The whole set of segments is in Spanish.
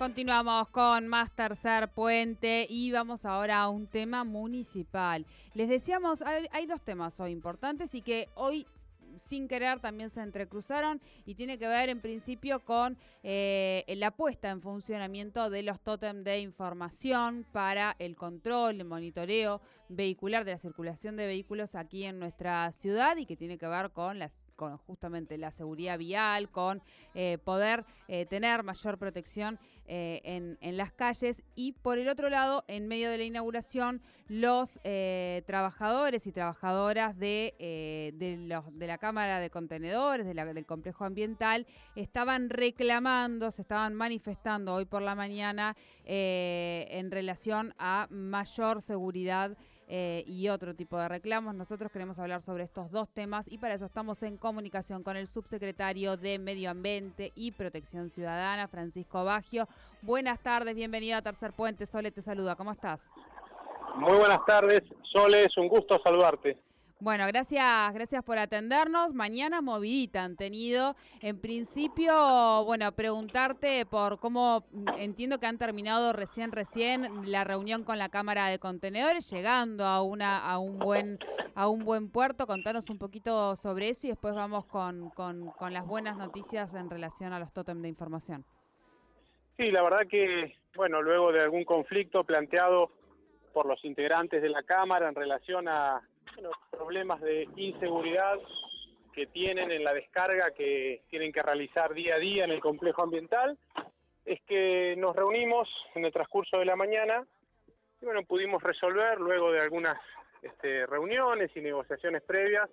Continuamos con más tercer puente y vamos ahora a un tema municipal. Les decíamos, hay, dos temas hoy importantes y que hoy sin querer también se entrecruzaron y tiene que ver en principio con eh, la puesta en funcionamiento de los tótem de información para el control, el monitoreo vehicular de la circulación de vehículos aquí en nuestra ciudad y que tiene que ver con las con justamente la seguridad vial, con eh, poder eh, tener mayor protección eh, en, las calles. Y por el otro lado, en medio de la inauguración, los trabajadores y trabajadoras de, de, la Cámara de Contenedores, del complejo ambiental, estaban reclamando, se estaban manifestando hoy por la mañana en relación a mayor seguridad eh, y otro tipo de reclamos. Nosotros queremos hablar sobre estos dos temas y para eso estamos en comunicación con el subsecretario de Medio Ambiente y Protección Ciudadana, Francisco Bagio. Buenas tardes, bienvenido a Tercer Puente. Sole te saluda, ¿cómo estás? Muy buenas tardes, Sole, es un gusto saludarte. Bueno, gracias, gracias por atendernos. Mañana movidita han tenido. En principio, bueno, preguntarte por cómo entiendo que han terminado recién, recién la reunión con la Cámara de Contenedores, llegando a una, a un buen, a un buen puerto. Contanos un poquito sobre eso y después vamos con, con, con las buenas noticias en relación a los tótem de información. Sí, la verdad que, bueno, luego de algún conflicto planteado por los integrantes de la Cámara en relación a los problemas de inseguridad que tienen en la descarga que tienen que realizar día a día en el complejo ambiental, es que nos reunimos en el transcurso de la mañana y bueno, pudimos resolver luego de algunas este, reuniones y negociaciones previas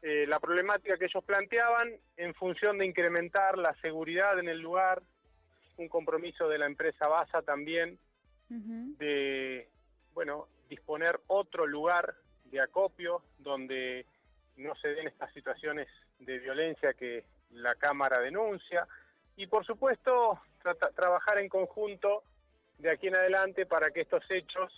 eh, la problemática que ellos planteaban en función de incrementar la seguridad en el lugar, un compromiso de la empresa BASA también de, bueno, disponer otro lugar de acopio donde no se den estas situaciones de violencia que la Cámara denuncia. Y por supuesto trabajar en conjunto de aquí en adelante para que estos hechos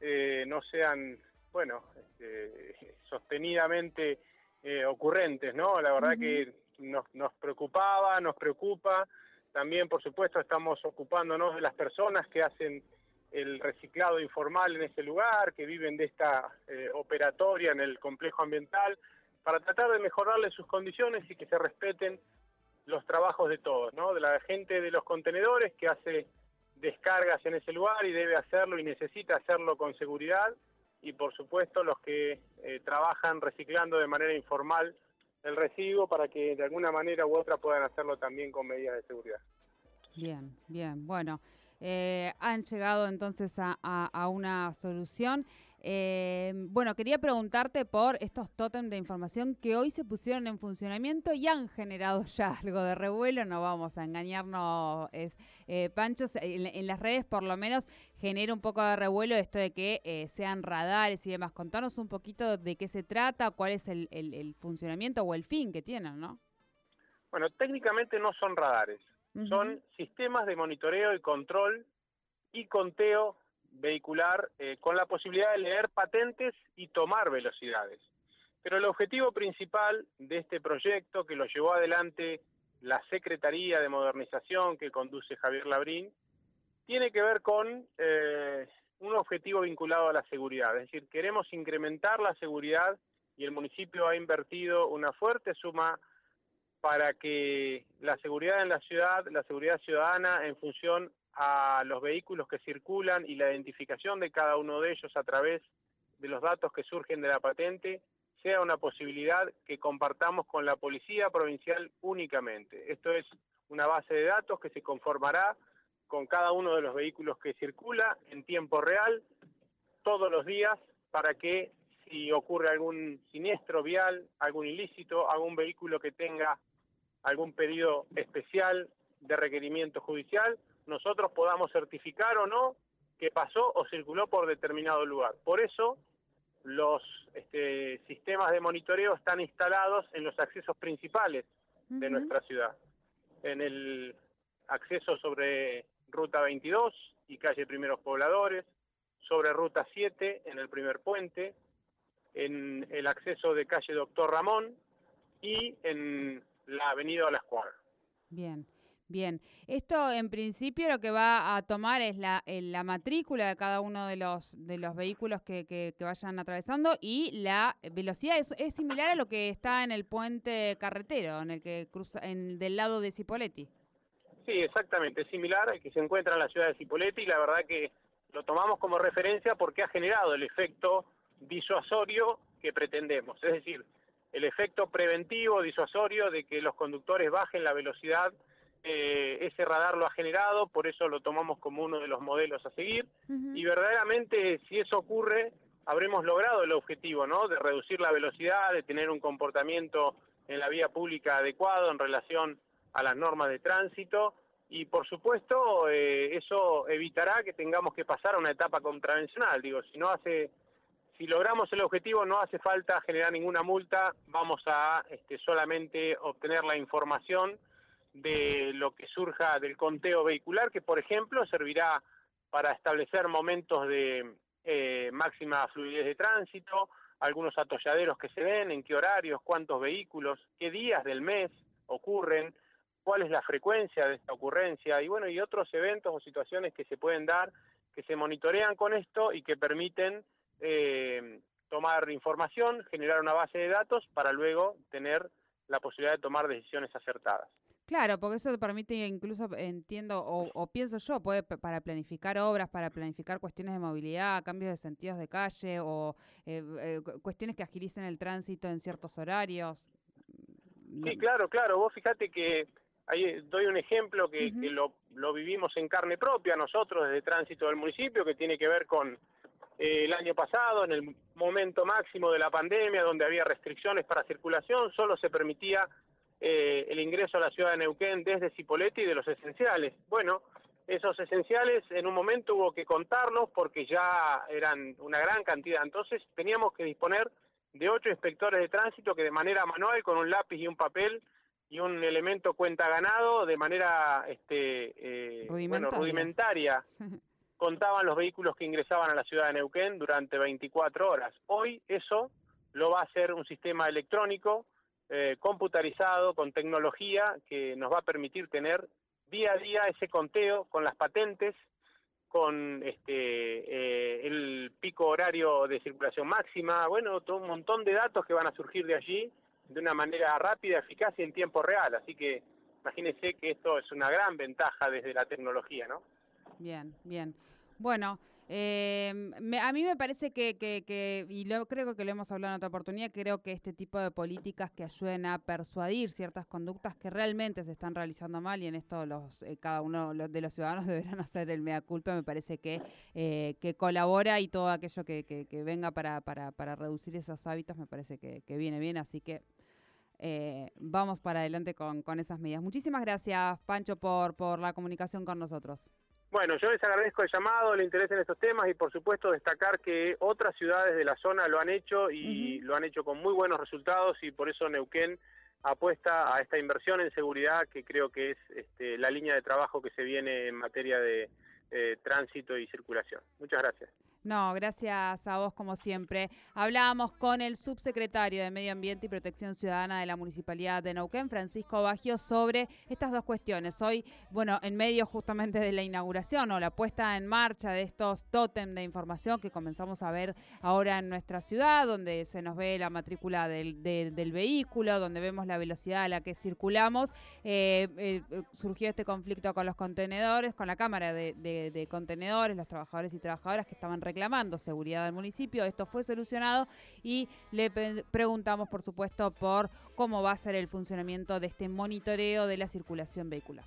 eh, no sean, bueno, este, sostenidamente eh, ocurrentes, ¿no? La verdad que nos, nos preocupaba, nos preocupa, también por supuesto estamos ocupándonos de las personas que hacen el reciclado informal en ese lugar, que viven de esta eh, operatoria en el complejo ambiental, para tratar de mejorarles sus condiciones y que se respeten los trabajos de todos, ¿no? De la gente de los contenedores que hace descargas en ese lugar y debe hacerlo y necesita hacerlo con seguridad, y por supuesto los que eh, trabajan reciclando de manera informal el residuo para que de alguna manera u otra puedan hacerlo también con medidas de seguridad. Bien, bien, bueno. Eh, han llegado entonces a, una solución. Eh, bueno, quería preguntarte por estos tótem de información que hoy se pusieron en funcionamiento y han generado ya algo de revuelo, no vamos a engañarnos, es, eh, Panchos, en, las redes por lo menos genera un poco de revuelo esto de que sean radares y demás. Contanos un poquito de qué se trata, cuál es el funcionamiento o el fin que tienen, ¿no? Bueno, técnicamente no son radares, son sistemas de monitoreo y control y conteo vehicular eh, con la posibilidad de leer patentes y tomar velocidades. Pero el objetivo principal de este proyecto que lo llevó adelante la Secretaría de Modernización que conduce Javier Labrín tiene que ver con eh, un objetivo vinculado a la seguridad. Es decir, queremos incrementar la seguridad y el municipio ha invertido una fuerte suma para que la seguridad en la ciudad, la seguridad ciudadana en función a los vehículos que circulan y la identificación de cada uno de ellos a través de los datos que surgen de la patente, sea una posibilidad que compartamos con la Policía Provincial únicamente. Esto es una base de datos que se conformará con cada uno de los vehículos que circula en tiempo real todos los días para que si ocurre algún siniestro vial, algún ilícito, algún vehículo que tenga algún pedido especial de requerimiento judicial, nosotros podamos certificar o no que pasó o circuló por determinado lugar. Por eso los este, sistemas de monitoreo están instalados en los accesos principales de nuestra ciudad. En el acceso sobre Ruta 22 y calle Primeros Pobladores, sobre Ruta 7 en el primer puente, en el acceso de calle Doctor Ramón y en la avenida de la Escuadra. Bien. Bien, esto en principio lo que va a tomar es la, la matrícula de cada uno de los, de los vehículos que, que, vayan atravesando y la velocidad es, es, similar a lo que está en el puente carretero, en el que cruza, en, del lado de Cipoletti. Sí, exactamente, es similar al que se encuentra en la ciudad de Cipoletti y la verdad que lo tomamos como referencia porque ha generado el efecto disuasorio que pretendemos, es decir, el efecto preventivo, disuasorio de que los conductores bajen la velocidad eh, ese radar lo ha generado, por eso lo tomamos como uno de los modelos a seguir. Y verdaderamente, si eso ocurre, habremos logrado el objetivo, ¿no? De reducir la velocidad, de tener un comportamiento en la vía pública adecuado en relación a las normas de tránsito. Y por supuesto, eh, eso evitará que tengamos que pasar a una etapa contravencional. Digo, si no hace si logramos el objetivo no hace falta generar ninguna multa, vamos a este, solamente obtener la información de lo que surja del conteo vehicular, que por ejemplo servirá para establecer momentos de eh, máxima fluidez de tránsito, algunos atolladeros que se ven, en qué horarios, cuántos vehículos, qué días del mes ocurren, cuál es la frecuencia de esta ocurrencia y bueno, y otros eventos o situaciones que se pueden dar, que se monitorean con esto y que permiten eh, tomar información, generar una base de datos para luego tener la posibilidad de tomar decisiones acertadas. Claro, porque eso te permite incluso, entiendo, o, pienso yo, puede para planificar obras, para planificar cuestiones de movilidad, cambios de sentidos de calle o eh, eh, cuestiones que agilicen el tránsito en ciertos horarios. Sí, claro, claro. Vos fíjate que ahí doy un ejemplo que, lo, lo, vivimos en carne propia nosotros desde tránsito del municipio, que tiene que ver con eh, el año pasado, en el momento máximo de la pandemia, donde había restricciones para circulación, solo se permitía eh, el ingreso a la ciudad de Neuquén desde Cipolletti de los esenciales. Bueno, esos esenciales en un momento hubo que contarlos porque ya eran una gran cantidad. Entonces teníamos que disponer de ocho inspectores de tránsito que de manera manual, con un lápiz y un papel y un elemento cuenta ganado, de manera este, eh, rudimentaria. rudimentaria, contaban los vehículos que ingresaban a la ciudad de Neuquén durante 24 horas. Hoy eso lo va a hacer un sistema electrónico eh, computarizado, con tecnología, que nos va a permitir tener día a día ese conteo con las patentes, con este eh, el pico horario de circulación máxima, bueno, todo un montón de datos que van a surgir de allí de una manera rápida, eficaz y en tiempo real. Así que imagínense que esto es una gran ventaja desde la tecnología, ¿no? Bien, bien. Bueno, eh, a mí me parece que, que, y lo, creo que lo hemos hablado en otra oportunidad, creo que este tipo de políticas que ayuden a persuadir ciertas conductas que realmente se están realizando mal y en esto los eh, cada uno de los ciudadanos deberán hacer el mea culpa, me parece que, eh, que colabora y todo aquello que, que, venga para, para, para reducir esos hábitos me parece que, viene bien, así que eh, vamos para adelante con, con esas medidas. Muchísimas gracias, Pancho, por, por la comunicación con nosotros. Bueno, yo les agradezco el llamado, el interés en estos temas y por supuesto destacar que otras ciudades de la zona lo han hecho y lo han hecho con muy buenos resultados y por eso Neuquén apuesta a esta inversión en seguridad que creo que es este, la línea de trabajo que se viene en materia de eh, tránsito y circulación. Muchas gracias. No, gracias a vos como siempre. Hablábamos con el subsecretario de Medio Ambiente y Protección Ciudadana de la Municipalidad de Neuquén, Francisco Baggio, sobre estas dos cuestiones. Hoy, bueno, en medio justamente de la inauguración o la puesta en marcha de estos tótem de información que comenzamos a ver ahora en nuestra ciudad, donde se nos ve la matrícula del, vehículo, donde vemos la velocidad a la que circulamos, eh, eh, surgió este conflicto con los contenedores, con la Cámara de, de Contenedores, los trabajadores y trabajadoras que estaban reclamando seguridad del municipio. Esto fue solucionado y le preguntamos, por supuesto, por cómo va a ser el funcionamiento de este monitoreo de la circulación vehicular.